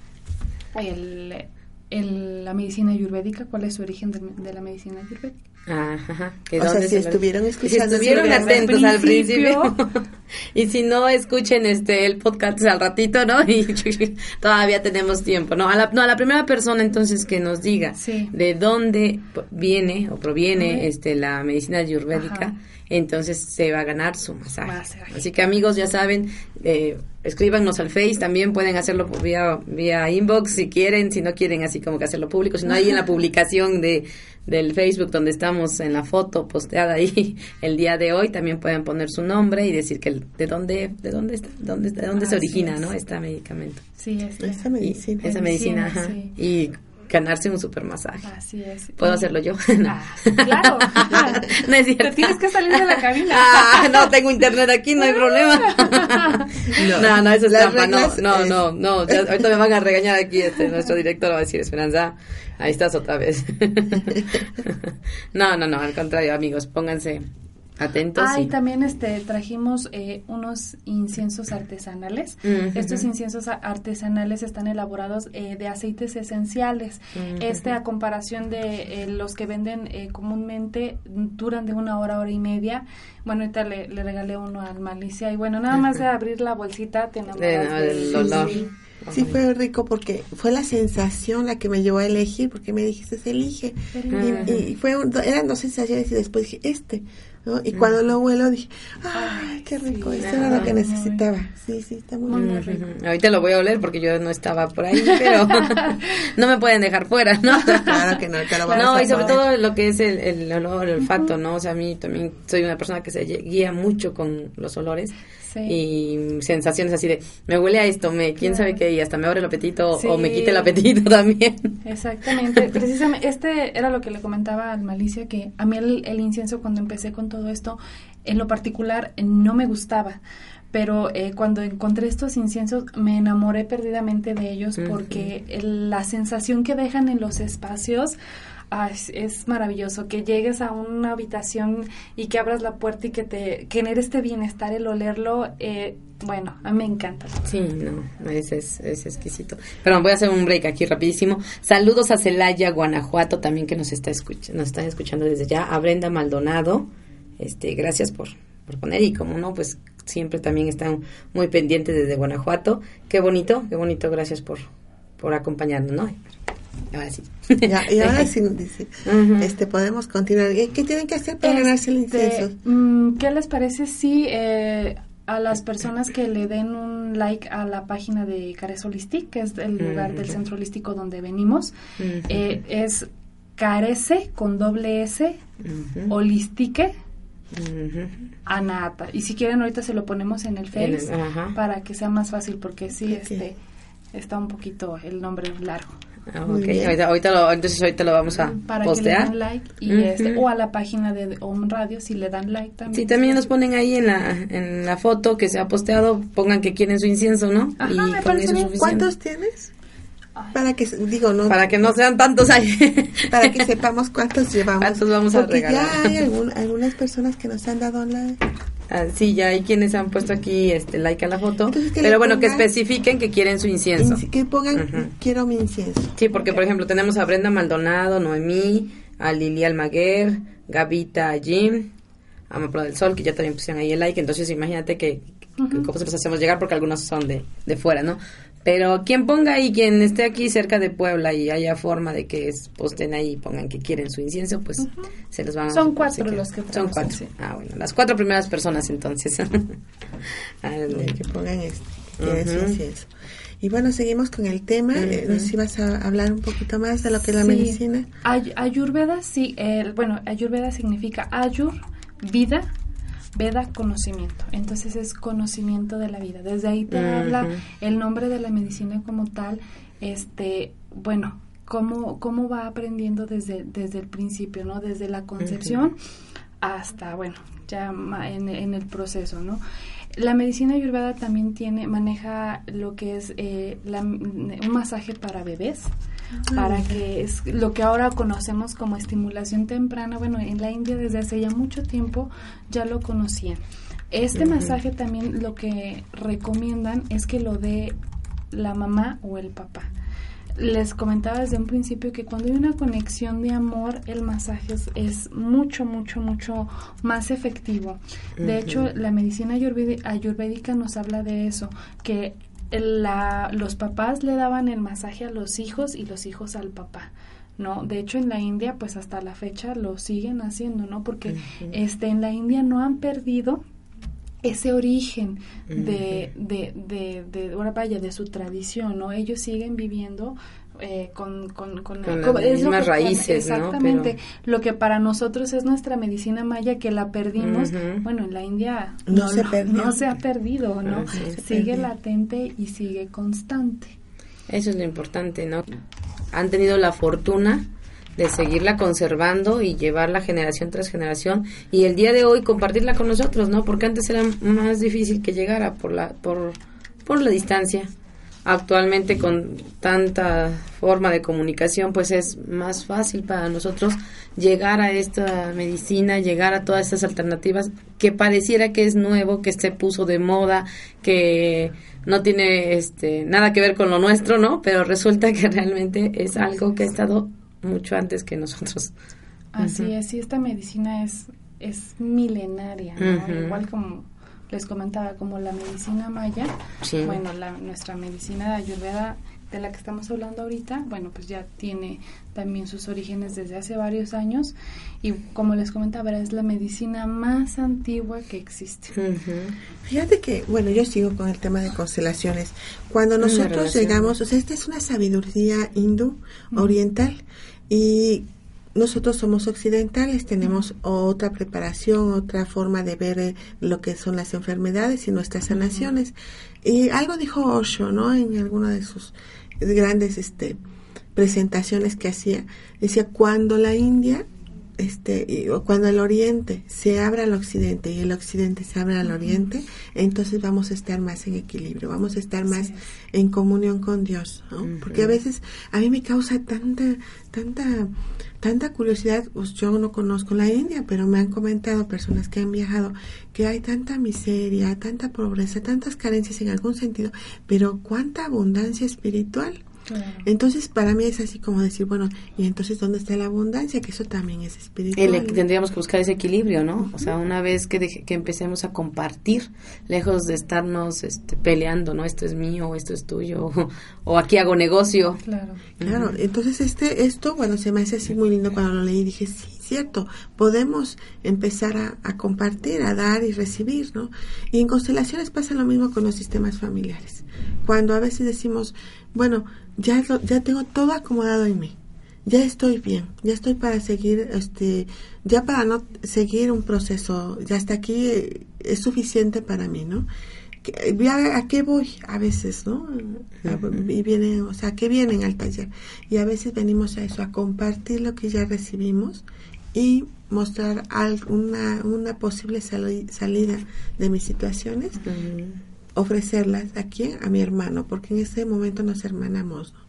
el, el- la medicina ayurvédica, cuál es su origen de, de la medicina ayurvédica. Ajá, que O sea, si estuvieron si escuchando estuvieron ese programa atentos al al principio, y si no escuchen este el podcast al ratito, ¿no? Y todavía tenemos tiempo, ¿no? A la, no, a la primera persona entonces que nos diga Sí. de dónde viene o proviene este la medicina ayurvédica, Ajá. entonces se va a ganar su masaje. Masaje. Así que amigos, ya saben, eh, escríbanos al Face, también pueden hacerlo vía, vía inbox si quieren, si no quieren así como que hacerlo público, si no ahí en la publicación de del Facebook donde estamos en la foto posteada ahí el día de hoy, también pueden poner su nombre y decir que el de dónde, de dónde está, dónde, de dónde se origina, es. ¿no? Este medicamento. Sí, es Esa medicina. Esa medicina, ajá. sí. Y ganarse un super masaje. Así es. ¿Puedo Y- hacerlo yo? Ah, claro. no es cierto. Te tienes que salir de la cabina. Ah, no tengo internet aquí, no hay problema. No, no, eso es Las trampa. No, reglas no, no, no. ya ahorita me van a regañar aquí. Este, nuestro director va a decir, Esperanza, ahí estás otra vez. No, no, no, al contrario, amigos, pónganse atentos. Ah, y y- también este trajimos eh, unos inciensos artesanales. Estos inciensos artesanales están elaborados eh, de aceites esenciales. Este, a comparación de eh, los que venden eh, comúnmente, duran de una hora, hora y media. Bueno, ahorita le, le regalé uno al Malicia y bueno, nada más de abrir la bolsita te enamoras De- no, del del- olor. sí. Sí, fue rico porque fue la sensación la que me llevó a elegir, porque me dijiste, se elige. Y, y fue un- eran dos sensaciones y después dije, este. ¿No? Y cuando lo huelo dije, ¡ay, qué rico! Esto era lo que necesitaba. Sí, sí, está muy, muy rico. Ujú. Ahorita lo voy a oler porque yo no estaba por ahí, pero no me pueden dejar fuera, ¿no? Claro que no, te lo vamos No, a y sobre todo lo que es el, el olor, el olfato, ¿no? O sea, a mí también soy una persona que se guía mucho con los olores Sí. y sensaciones así de, me huele a esto, me quién sabe qué, y hasta me abre el apetito Sí. o me quita el apetito también. Exactamente, precisamente, este era lo que le comentaba al Malicia, que a mí el, el incienso cuando empecé con todo esto, en lo particular no me gustaba, pero eh, cuando encontré estos inciensos me enamoré perdidamente de ellos porque el- la sensación que dejan en los espacios ah, es, es maravilloso, que llegues a una habitación y que abras la puerta y que te genere este bienestar el olerlo, eh, bueno, a mí me encanta. Sí, no, ese es, es exquisito. Pero voy a hacer un break aquí rapidísimo. Saludos a Celaya, Guanajuato, también que nos está escuch nos están escuchando desde ya. A Brenda Maldonado, este, gracias por, por poner y como no, pues siempre también están muy pendientes desde Guanajuato. Qué bonito, qué bonito, gracias por, por acompañarnos, ¿no? Ahora sí. Ya, y ahora sí, dice, este, podemos continuar. ¿Qué tienen que hacer para ganarse el Este, incienso? mm, ¿Qué les parece si eh, a las personas que le den un like a la página de Cares Holistic, que es el lugar del centro holístico donde venimos, eh, es Carece con doble S. Holistique. Anata. Y si quieren ahorita se lo ponemos en el En el- Face para que sea más fácil porque sí, este está un poquito el nombre largo. Ah, Muy ok, bien. ahorita, ahorita lo, entonces ahorita lo vamos a Para que le postear. den like y Ujú. este, o a la página de Home Radio si le dan like también. Sí, también nos ponen ahí en la, en la foto que se ha posteado, pongan que quieren su incienso, ¿no? Ajá, y me con parece bien. suficiente. ¿Cuántos tienes? Para que, digo, no, Para que no sean tantos ahí. para que sepamos cuántos llevamos. ¿Cuántos vamos a Porque regalar? ya hay algún- algunas personas que nos han dado like. Ah, sí, ya hay quienes han puesto aquí este like a la foto, Entonces, pero bueno, que especifiquen que quieren su incienso. Inci- Que pongan, quiero mi incienso. Sí, porque por ejemplo tenemos a Brenda Maldonado, Noemí, a Lili Almaguer, Gavita Jim, a Mapro del Sol, que ya también pusieron ahí el like, entonces imagínate que, que cómo se los hacemos llegar porque algunos son de, de fuera, ¿no? Pero quien ponga ahí, quien esté aquí cerca de Puebla y haya forma de que es- posten ahí y pongan que quieren su incienso, pues se los van a Son cuatro los que Son cuatro. sí. Ah, bueno, las cuatro primeras personas entonces. Que pongan este, que quieren su incienso. Y bueno, seguimos con el tema. Eh, Ujú. nos ibas a hablar un poquito más de lo que es la Sí. medicina. Ay- Ayurveda, sí, el- bueno, Ayurveda significa Ayur, vida, Veda, conocimiento. Entonces es conocimiento de la vida. Desde ahí te habla el nombre de la medicina como tal, este, bueno, cómo, cómo va aprendiendo desde, desde el principio, ¿no? Desde la concepción hasta, bueno, ya en, en el proceso, ¿no? La medicina ayurveda también tiene, maneja lo que es eh, la- un masaje para bebés, para que es lo que ahora conocemos como estimulación temprana. Bueno, en la India desde hace ya mucho tiempo ya lo conocían. Este masaje también lo que recomiendan es que lo dé la mamá o el papá. Les comentaba desde un principio que cuando hay una conexión de amor, el masaje es, es mucho, mucho, mucho más efectivo. De hecho, la medicina ayurvédica nos habla de eso, que la- los papás le daban el masaje a los hijos y los hijos al papá. ¿no? De hecho, en la India, pues hasta la fecha lo siguen haciendo, ¿no? Porque este, en la India no han perdido ese origen de, de, de, de, ahora vaya, de su tradición, ¿no? Ellos siguen viviendo eh, con, con, con, las mismas que- raíces, ¿no? Exactamente. Lo que para nosotros es nuestra medicina maya que la perdimos, bueno, en la India No se perdió. no se ha perdido, ¿no? Es. Sigue perdió. latente y sigue constante. Eso es lo importante, ¿no? Han tenido la fortuna de seguirla conservando y llevarla generación tras generación y el día de hoy compartirla con nosotros, ¿no? Porque antes era más difícil que llegara por la por por la distancia. Actualmente con tanta forma de comunicación, pues es más fácil para nosotros llegar a esta medicina, llegar a todas estas alternativas que pareciera que es nuevo, que se puso de moda, que no tiene este nada que ver con lo nuestro, ¿no? Pero resulta que realmente es algo que ha estado mucho antes que nosotros. Así es, sí, esta medicina es, es milenaria, ¿no? Igual como les comentaba, como la medicina maya, Sí. bueno, la, nuestra medicina de Ayurveda, de la que estamos hablando ahorita, bueno, pues ya tiene también sus orígenes desde hace varios años y como les comentaba, es la medicina más antigua que existe. Fíjate que, bueno, yo sigo con el tema de constelaciones. Cuando nosotros llegamos, o sea, esta es una sabiduría hindú, oriental, y nosotros somos occidentales, tenemos otra preparación, otra forma de ver eh, lo que son las enfermedades y nuestras sanaciones. Y algo dijo Osho, ¿no? En alguna de sus grandes este, presentaciones que hacía, decía, cuando la India este y- o cuando el oriente se abre al occidente y el occidente se abre al oriente entonces vamos a estar más en equilibrio vamos a estar más en comunión con Dios ¿no? porque a veces a mí me causa tanta tanta tanta curiosidad pues yo no conozco la India pero me han comentado personas que han viajado que hay tanta miseria tanta pobreza tantas carencias en algún sentido pero cuánta abundancia espiritual entonces, para mí es así como decir, bueno, ¿y entonces dónde está la abundancia? Que eso también es espiritual. El- tendríamos que buscar ese equilibrio, ¿no? O sea, una vez que, deje- que empecemos a compartir, lejos de estarnos este, peleando, ¿no? Esto es mío, o esto es tuyo, o, o aquí hago negocio. Claro. Claro, entonces este, esto, bueno, se me hace así muy lindo cuando lo leí. Dije, sí, cierto, podemos empezar a, a compartir, a dar y recibir, ¿no? Y en constelaciones pasa lo mismo con los sistemas familiares. Cuando a veces decimos, bueno, ya, lo- ya tengo todo acomodado en mí. Ya estoy bien, ya estoy para seguir, este, ya para no seguir un proceso, ya hasta aquí eh, es suficiente para mí, ¿no? a qué voy a veces, ¿no? Y vienen, o sea, ¿a qué vienen al taller? Y a veces venimos a eso, a compartir lo que ya recibimos y mostrar al- una, posible sali- salida de mis situaciones, ofrecerlas a quién? A mi hermano, porque en ese momento nos hermanamos, ¿no?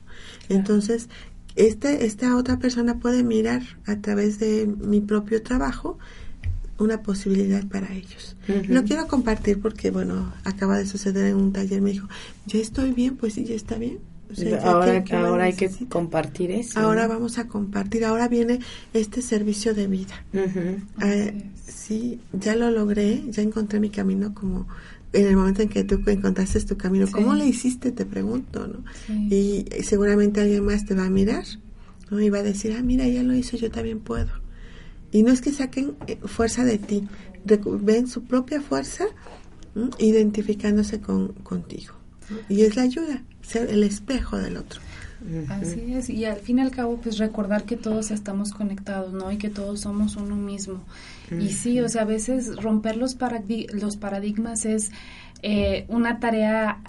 Entonces, este, esta otra persona puede mirar a través de mi propio trabajo una posibilidad para ellos. Lo quiero compartir porque, bueno, acaba de suceder en un taller. Me dijo, ya estoy bien, pues sí, ya está bien. O sea, ya ahora que- que más ahora hay que compartir eso. Ahora ¿no? vamos a compartir. Ahora viene este servicio de vida. Eh, sí, ya lo logré, ya encontré mi camino como en el momento en que tú encontraste tu camino. Sí. ¿Cómo le hiciste? Te pregunto, ¿no? Sí. Y seguramente alguien más te va a mirar, ¿no? Y va a decir, ah, mira, ya lo hizo, yo también puedo. Y no es que saquen eh, fuerza de ti, ven su propia fuerza identificándose con, contigo. Y es la ayuda, ser el espejo del otro. Así es, y al fin y al cabo, pues recordar que todos estamos conectados, ¿no? Y que todos somos uno mismo. Y sí, o sea, a veces romper los, paradi- los paradigmas es eh, una tarea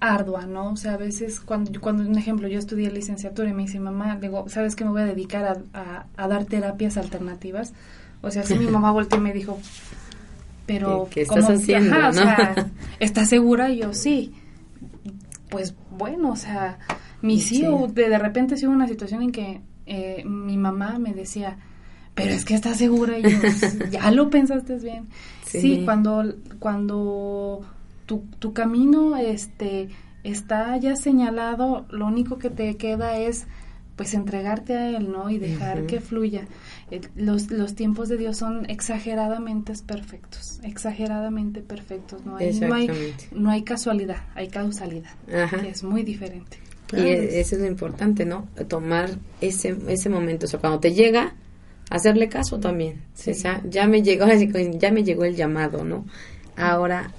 ardua, ¿no? O sea, a veces cuando, cuando, un ejemplo, yo estudié licenciatura y me dice mamá, digo, ¿sabes que me voy a dedicar a, a- a dar terapias alternativas? O sea, sí, mi mamá volteó y me dijo, pero... ¿Qué- qué estás ¿cómo? haciendo, Ajá, o sea, ¿estás segura? Y yo, sí. Pues bueno, o sea, mi sí, de, de repente sí hubo una situación en que eh, mi mamá me decía, pero es que estás segura y yo, ya lo pensaste bien. Sí. Sí, cuando, cuando tu, tu camino este está ya señalado, lo único que te queda es pues entregarte a él, ¿no? Y dejar que fluya. Los, los tiempos de Dios son exageradamente perfectos, exageradamente perfectos. No hay, no hay, no hay casualidad, hay causalidad, Ajá. que es muy diferente. Y e- eso es lo importante, ¿no? Tomar ese, ese momento. O sea, cuando te llega, hacerle caso también. O sea, ya me llegó, ya me llegó el llamado, ¿no? Ahora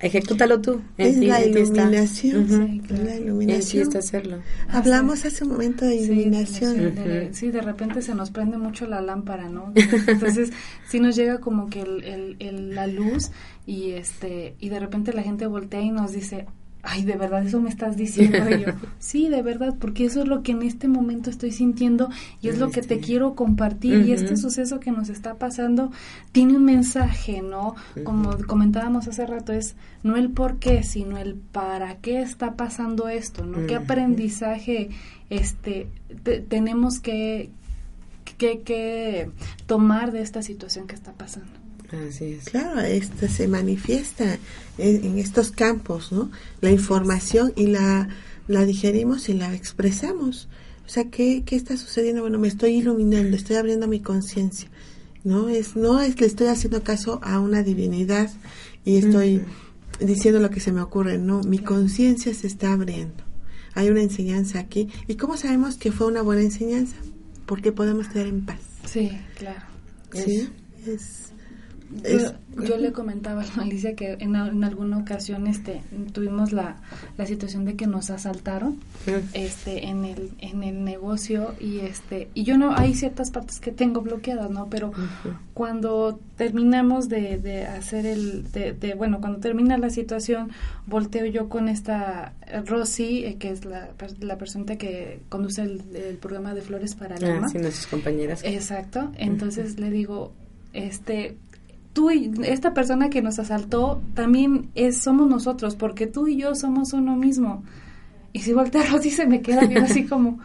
ejecútalo tú. Es En la ti- iluminación, Ujú. sí, claro. la iluminación. En ti está hacerlo. Hablamos hace un momento de iluminación. sí, de, sí, de repente se nos prende mucho la lámpara, ¿no? Entonces, sí nos llega como que el, el- el- la luz y este y de repente la gente voltea y nos dice, ay, de verdad eso me estás diciendo. Y yo, sí, de verdad, porque eso es lo que en este momento estoy sintiendo y es lo que te quiero compartir. Y este suceso que nos está pasando tiene un mensaje, ¿no? Como comentábamos hace rato, es no el por qué, sino el para qué está pasando esto, ¿no? ¿Qué aprendizaje este te- tenemos que, que, que tomar de esta situación que está pasando? Así es. Claro, esto se manifiesta en, en estos campos, ¿no? La información y la, la digerimos y la expresamos. O sea, ¿qué, ¿qué está sucediendo? Bueno, me estoy iluminando, estoy abriendo mi conciencia. No es, no es le estoy haciendo caso a una divinidad y estoy diciendo lo que se me ocurre. No, mi conciencia se está abriendo. Hay una enseñanza aquí. ¿Y cómo sabemos que fue una buena enseñanza? Porque podemos estar en paz. Sí, claro. ¿Sí? Es, es- yo le comentaba a Alicia que en, en alguna ocasión este tuvimos la, la situación de que nos asaltaron este en el en el negocio y este y yo no hay ciertas partes que tengo bloqueadas no pero cuando terminamos de, de hacer el de, de- bueno cuando termina la situación volteo yo con esta eh, Rosy eh, que es la, la persona que conduce el, el programa de Flores para Ah, Lima sí, nuestras compañeras. Exacto. Entonces le digo, este, tú y esta persona que nos asaltó también es somos nosotros, porque tú y yo somos uno mismo. Y si voltea a Rosy se me queda bien así como,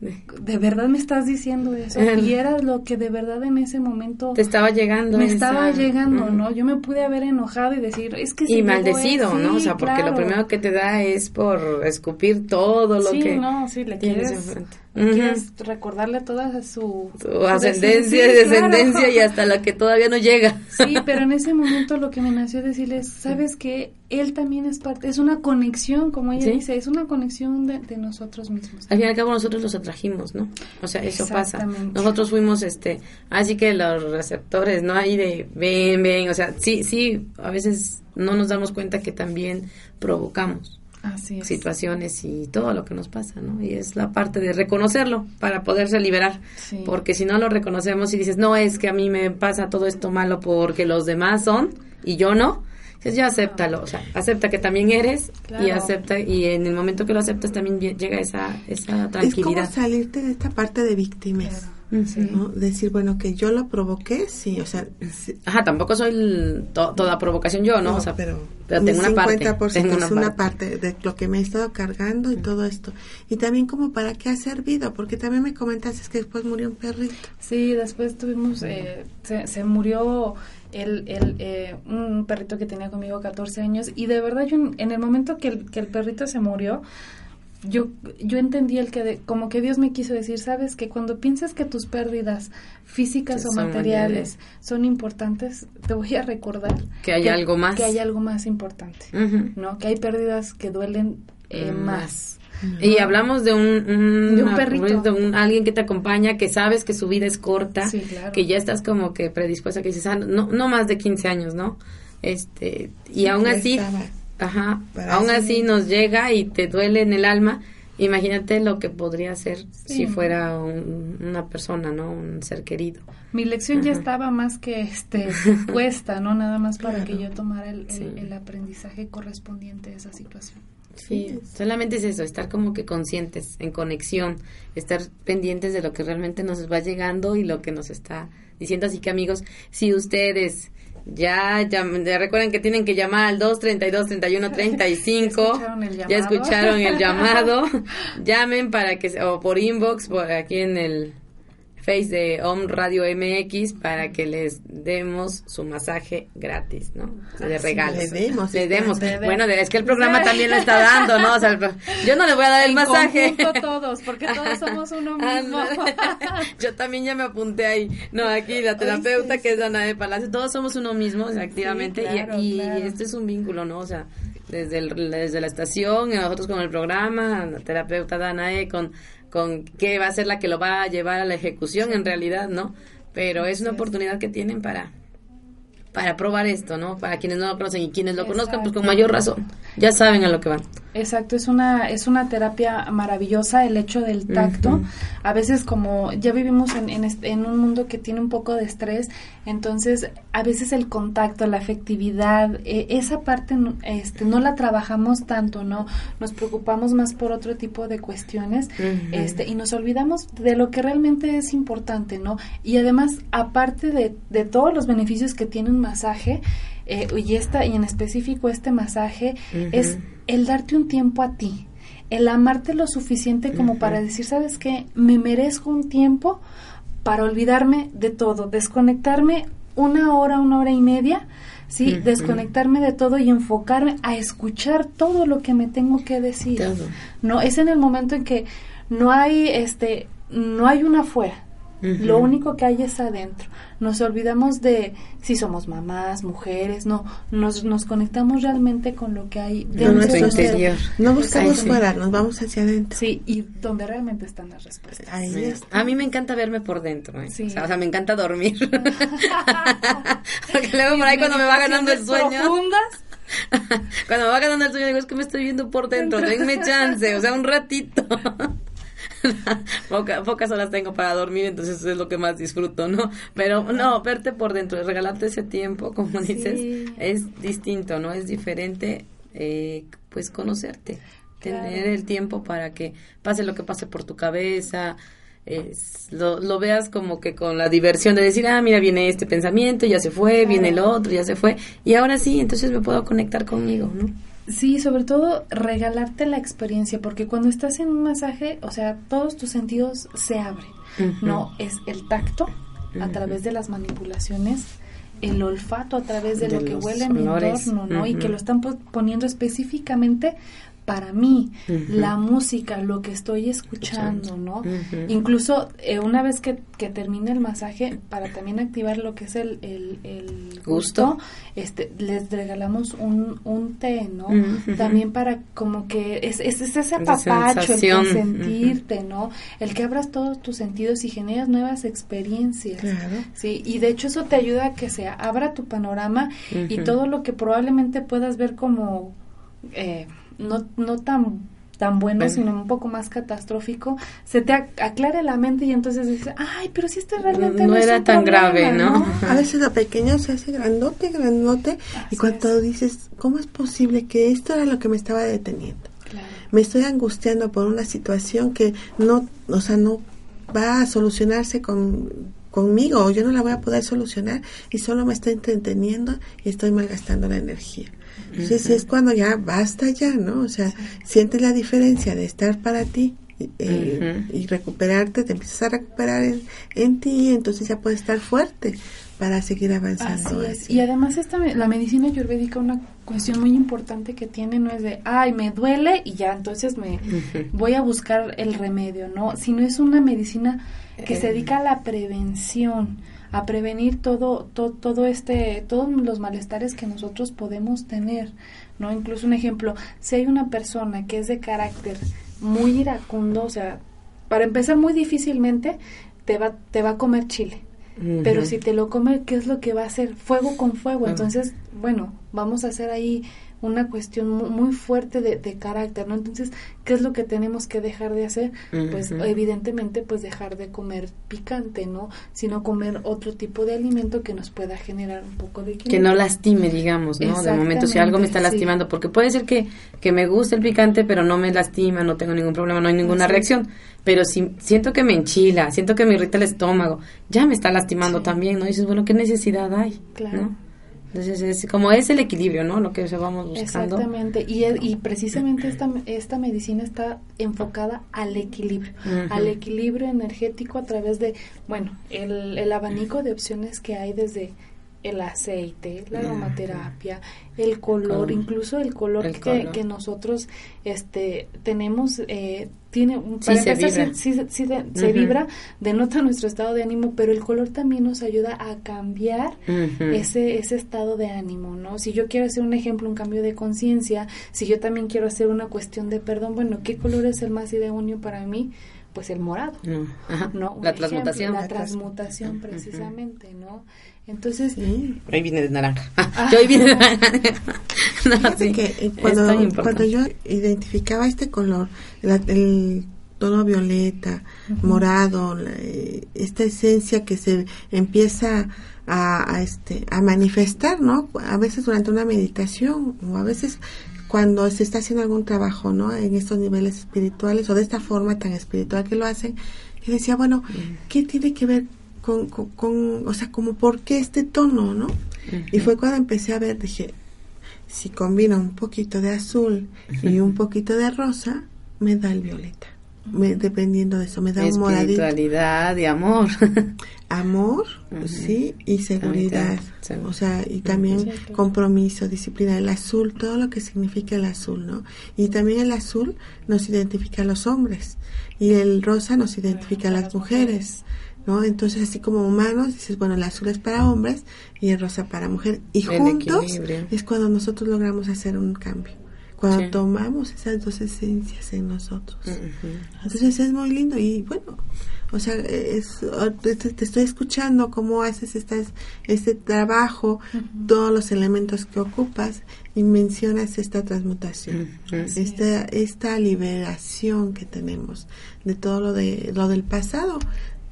¿de verdad me estás diciendo eso? Y era lo que de verdad en ese momento Te estaba llegando. me esa- estaba llegando. ¿no? Yo me pude haber enojado y decir, es que se Y maldecido, él". ¿no? O Sí, sea, porque claro. lo primero que te da es por escupir todo lo sí, que no, sí, le quieres, quieres recordarle toda su, Su ascendencia, sí, descendencia claro. y hasta la que todavía no llega. Sí, pero en ese momento lo que me nació decirles, sabes que él también es parte, es una conexión, como ella Sí. dice, es una conexión de, de nosotros mismos. Al fin y al cabo nosotros los atrajimos, ¿no? O sea, eso pasa. Nosotros fuimos, este, así que los receptores, ¿no? Ahí de, ven, ven, o sea, sí, sí, a veces no nos damos cuenta que también provocamos. Situaciones y todo lo que nos pasa, ¿no? Y es la parte de reconocerlo para poderse liberar. Sí. Porque si no lo reconocemos y dices, no, es que a mí me pasa todo esto malo porque los demás son y yo no, dices, ya acéptalo, o sea, acepta que también eres y acepta, y en el momento que lo aceptas también llega esa, esa Es como tranquilidad. salirte de esta parte de víctimas. ¿No? Decir, bueno, que yo lo provoqué, sí, o sea, sí, Ajá, tampoco soy el- to- toda provocación yo, ¿no? No, o sea, pero, pero tengo una parte. 50% Tengo es una parte de lo que me he estado cargando y todo esto. Y también como para qué ha servido, porque también me comentaste que después murió un perrito. Sí, después tuvimos, eh, se, se murió el, el, eh, un perrito que tenía conmigo 14 años y de verdad yo en, en el momento que el, que el perrito se murió, yo, yo entendí el que, de- como que Dios me quiso decir, sabes que cuando piensas que tus pérdidas físicas o materiales son importantes, te voy a recordar Que hay algo más. Que hay algo más importante. ¿no? Que hay pérdidas que duelen eh, Mm, más. Y hablamos de un, un- De un perrito. de un- alguien que te acompaña, que sabes que su vida es corta, Sí, claro. que ya estás como que predispuesta, que dices, ah, no, no más de 15 años, ¿no? Este, y aún ya así, estaba ajá, para aún así nos llega y te duele en el alma. Imagínate lo que podría ser Sí. si fuera un- una persona, ¿no? Un ser querido. Mi lección ya estaba más que este puesta, ¿no? Nada más para que yo tomara el, Sí. el aprendizaje correspondiente a esa situación. Sí, solamente es eso, estar como que conscientes, en conexión, estar pendientes de lo que realmente nos va llegando y lo que nos está diciendo. Así que amigos, si ustedes ya, llam- ya recuerden que tienen que llamar al 232-3135, escucharon el ya llamado? escucharon el llamado, llamen para que, o por inbox, por aquí en el Face de Home Radio MX para que les demos su masaje gratis, ¿no? De Así, regalos. le demos, Le demos. le de- Bueno, es que el programa también lo está dando, ¿no? O sea, yo no le voy a dar el masaje. todos, porque todos somos uno mismo. Yo también ya me apunté ahí. No, aquí la terapeuta que es Ana de Palacio, todos somos uno mismo, o sea, activamente, y- claro, y, claro. este es un vínculo, ¿no? O sea, desde, el- desde la estación, nosotros con el programa, la terapeuta Danae con, con qué va a ser la que lo va a llevar a la ejecución en realidad, ¿no? Pero es una oportunidad que tienen para para probar esto, ¿no? Para quienes no lo conocen y quienes lo conozcan, pues con mayor razón, ya saben a lo que van. Exacto, es una es una terapia maravillosa el hecho del tacto. A veces como ya vivimos en, en, en, un mundo que tiene un poco de estrés, entonces a veces el contacto, la afectividad, eh, esa parte este, no la trabajamos tanto, ¿no? Nos preocupamos más por otro tipo de cuestiones este, y nos olvidamos de lo que realmente es importante, ¿no? Y además, aparte de, de todos los beneficios que tiene un masaje, eh, y, esta, y en específico este masaje, es el darte un tiempo a ti, el amarte lo suficiente como para decir, ¿sabes qué? Me merezco un tiempo para olvidarme de todo, desconectarme una hora, una hora y media, ¿sí? Desconectarme de todo y enfocarme a escuchar todo lo que me tengo que decir. No, es en el momento en que no hay, este, no hay una afuera, lo único que hay es adentro. Nos olvidamos de si somos mamás, mujeres, no, nos, nos conectamos realmente con lo que hay dentro de nuestro interior. No buscamos fuera, nos vamos hacia adentro. Sí, y donde realmente están las respuestas. A mí me encanta verme por dentro, ¿eh? o, sea, me encanta dormir. Porque luego por ahí cuando me va ganando el sueño. cuando me va ganando el sueño digo, es que me estoy viendo por dentro, denme chance, o sea, un ratito. pocas horas tengo para dormir, entonces es lo que más disfruto, ¿no? Pero no, verte por dentro, regalarte ese tiempo, como dices, es distinto, ¿no? Es diferente, eh, pues conocerte, tener el tiempo para que pase lo que pase por tu cabeza, lo, lo, veas como que con la diversión de decir, ah, mira, viene este pensamiento, ya se fue, viene el otro, ya se fue, y ahora sí, entonces me puedo conectar conmigo, ¿no? Sí, sobre todo regalarte la experiencia, porque cuando estás en un masaje, o sea, todos tus sentidos se abren, ¿no? Es el tacto a través de las manipulaciones, el olfato a través de, lo que huele en mi entorno, ¿no? Y que lo están poniendo específicamente para mí, la música, lo que estoy escuchando, ¿no? Incluso eh, una vez que, que, termine el masaje, para también activar lo que es el, el, gusto, este, les regalamos un, un té, ¿no? También para como que es, es, ese apapacho, el consentirte, ¿no? El que abras todos tus sentidos y generas nuevas experiencias, ¿sí? Y de hecho eso te ayuda a que se abra tu panorama y todo lo que probablemente puedas ver como... Eh, no, no tan tan bueno, sino un poco más catastrófico, se te aclare la mente y entonces dices, ay, pero si esto realmente no, era tan grave, ¿no? A veces lo pequeño se hace grandote, grandote, y cuando dices, ¿cómo es posible que esto era lo que me estaba deteniendo? Me estoy angustiando por una situación que no, o sea, no va a solucionarse con, conmigo, yo no la voy a poder solucionar y solo me estoy entreteniendo y estoy malgastando la energía. Entonces es cuando ya basta ya, ¿no? O sea, sientes la diferencia de estar para ti eh, y recuperarte, te empiezas a recuperar en, en ti, entonces ya puedes estar fuerte para seguir avanzando. Y además esta, la medicina ayurvédica, una cuestión muy importante que tiene no es de, ay, me duele y ya, entonces me voy a buscar el remedio, ¿no? Sino es una medicina que se dedica a la prevención a prevenir todo, todo, todo este, todos los malestares que nosotros podemos tener, ¿no? Incluso un ejemplo, si hay una persona que es de carácter muy iracundo, o sea, para empezar muy difícilmente te va, te va a comer chile. Pero si te lo come, ¿qué es lo que va a hacer? Fuego con fuego. Entonces, bueno, vamos a hacer ahí una cuestión muy, fuerte de, carácter, ¿no? Entonces, ¿qué es lo que tenemos que dejar de hacer? Pues evidentemente, pues dejar de comer picante, ¿no? Sino comer otro tipo de alimento que nos pueda generar un poco de Que no lastime, digamos, ¿no? De momento, si algo me está lastimando, porque puede ser que, que me guste el picante, pero no me lastima, no tengo ningún problema, no hay ninguna reacción. Pero si siento que me enchila, siento que me irrita el estómago, ya me está lastimando también, ¿no? Y dices, bueno, ¿qué necesidad hay? Claro. Entonces es como es el equilibrio, ¿no? Lo que vamos buscando. Exactamente. Y, y precisamente esta, esta medicina está enfocada al equilibrio, al equilibrio energético a través de, bueno, el, el abanico de opciones que hay desde el aceite, la aromaterapia, el color, incluso el color, que, que, nosotros este tenemos eh, tiene para se vibra. Sí, se vibra, denota nuestro estado de ánimo, pero el color también nos ayuda a cambiar ese ese estado de ánimo, ¿no? Si yo quiero hacer un ejemplo, un cambio de conciencia, si yo también quiero hacer una cuestión de perdón, bueno, ¿qué color es el más idóneo para mí? pues el morado, No. Un la ejemplo, transmutación. la transmutación precisamente, ¿no? Entonces, Por ahí viene de naranja. Yo ahí viene de naranja. No, sí, que eh, cuando, cuando yo identificaba este color, la- el tono violeta, morado, la, eh, esta esencia que se empieza a, a, este a manifestar, ¿no? A veces durante una meditación o a veces cuando se está haciendo algún trabajo, ¿no? En estos niveles espirituales o de esta forma tan espiritual que lo hacen, y decía, bueno, ¿qué tiene que ver con, con, con- o sea, como por qué este tono, ¿no? Y fue cuando empecé a ver, dije, si combino un poquito de azul y un poquito de rosa, me da el violeta. Me- dependiendo de eso, me da un moradito. Espiritualidad y amor. Amor, sí, y seguridad. O sea, y también compromiso, disciplina. El azul, todo lo que significa el azul, ¿no? Y también el azul nos identifica a los hombres. Y el rosa nos identifica a las mujeres. ¿No? Entonces, así como humanos, dices, bueno, el azul es para hombres y el rosa para mujeres. Y El juntos equilibrio. es cuando nosotros logramos hacer un cambio. Cuando Sí. tomamos esas dos esencias en nosotros. Entonces es muy lindo y bueno, o sea, es, te, te estoy escuchando cómo haces estas, este trabajo, todos los elementos que ocupas y mencionas esta transmutación, esta, esta liberación que tenemos de todo lo de lo del pasado,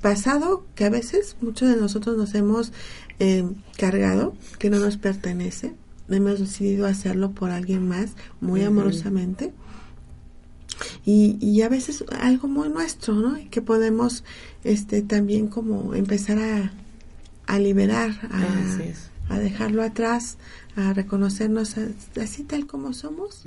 pasado que a veces muchos de nosotros nos hemos eh, cargado, que no nos pertenece, hemos decidido hacerlo por alguien más muy amorosamente. Y, y a veces algo muy nuestro, ¿no? Y que podemos este también como empezar a, a liberar, a, a dejarlo atrás, a reconocernos así tal como somos,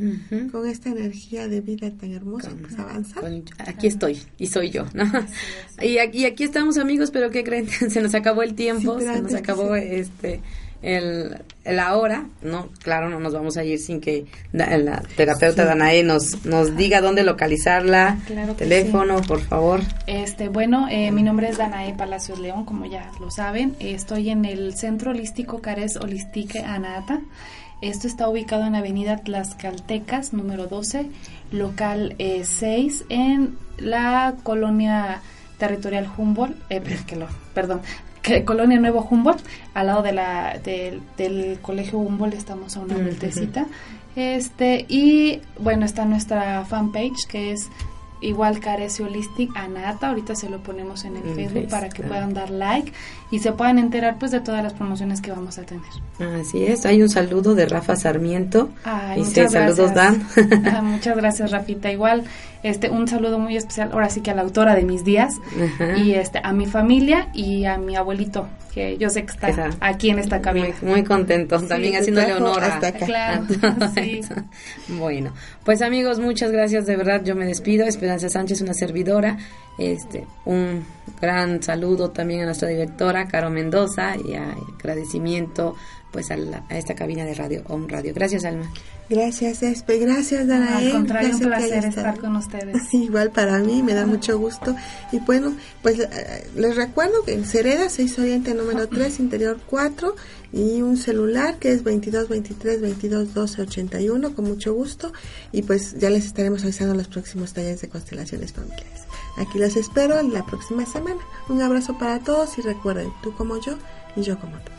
con esta energía de vida tan hermosa, pues avanzar. Aquí estoy y soy yo, ¿no? Y aquí, aquí estamos amigos, pero ¿qué creen? Se nos acabó el tiempo, Sí, se nos acabó se- este el, la hora, ¿no? Claro, no nos vamos a ir sin que da- la terapeuta Sí. Danae nos, nos diga dónde localizarla, Claro teléfono, por favor. Este, bueno, eh, mi nombre es Danae Palacios León, como ya lo saben. Estoy en el Centro Holístico Cares Holistique Anata. Esto está ubicado en Avenida Tlaxcaltecas, número 12, local eh, 6, en la colonia territorial Humboldt, eh, perdón, que- colonia Nuevo Humboldt, al lado de la, del- del colegio Humboldt, estamos a una vueltecita. Este, y bueno, está nuestra fanpage que es igual Carece Holistic Anata. Ahorita se lo ponemos en el En Facebook Facebook, para que puedan dar like y se puedan enterar pues de todas las promociones que vamos a tener. Así es, hay un saludo de Rafa Sarmiento. Ay, Dice, muchas saludos. Dan. Ah, muchas gracias, Rafita. Igual, este, un saludo muy especial, ahora sí que a la autora de mis días Ajá. y este, a mi familia y a mi abuelito, que yo sé que está Esa. aquí en esta cabina. Muy, muy contento, también haciéndole honor hasta acá. Claro, sí. Bueno, pues amigos, muchas gracias, de verdad, yo me despido. Esperanza Sánchez, una servidora. Este, un gran saludo también a nuestra directora, Caro Mendoza, y agradecimiento pues a, la- a esta cabina de Radio Home Radio. Gracias, Alma. Gracias, Espe, gracias, Danae. Al contrario, un placer estar con ustedes. Igual para mí, me da mucho gusto. Y bueno, pues eh, les recuerdo que en Cereda, 6 Oriente número 3, interior 4, y un celular que es 22 23 22 12 81, con mucho gusto. Y pues ya les estaremos avisando los próximos talleres de constelaciones familiares. Aquí los espero la próxima semana. Un abrazo para todos y recuerden, tú como yo y yo como tú.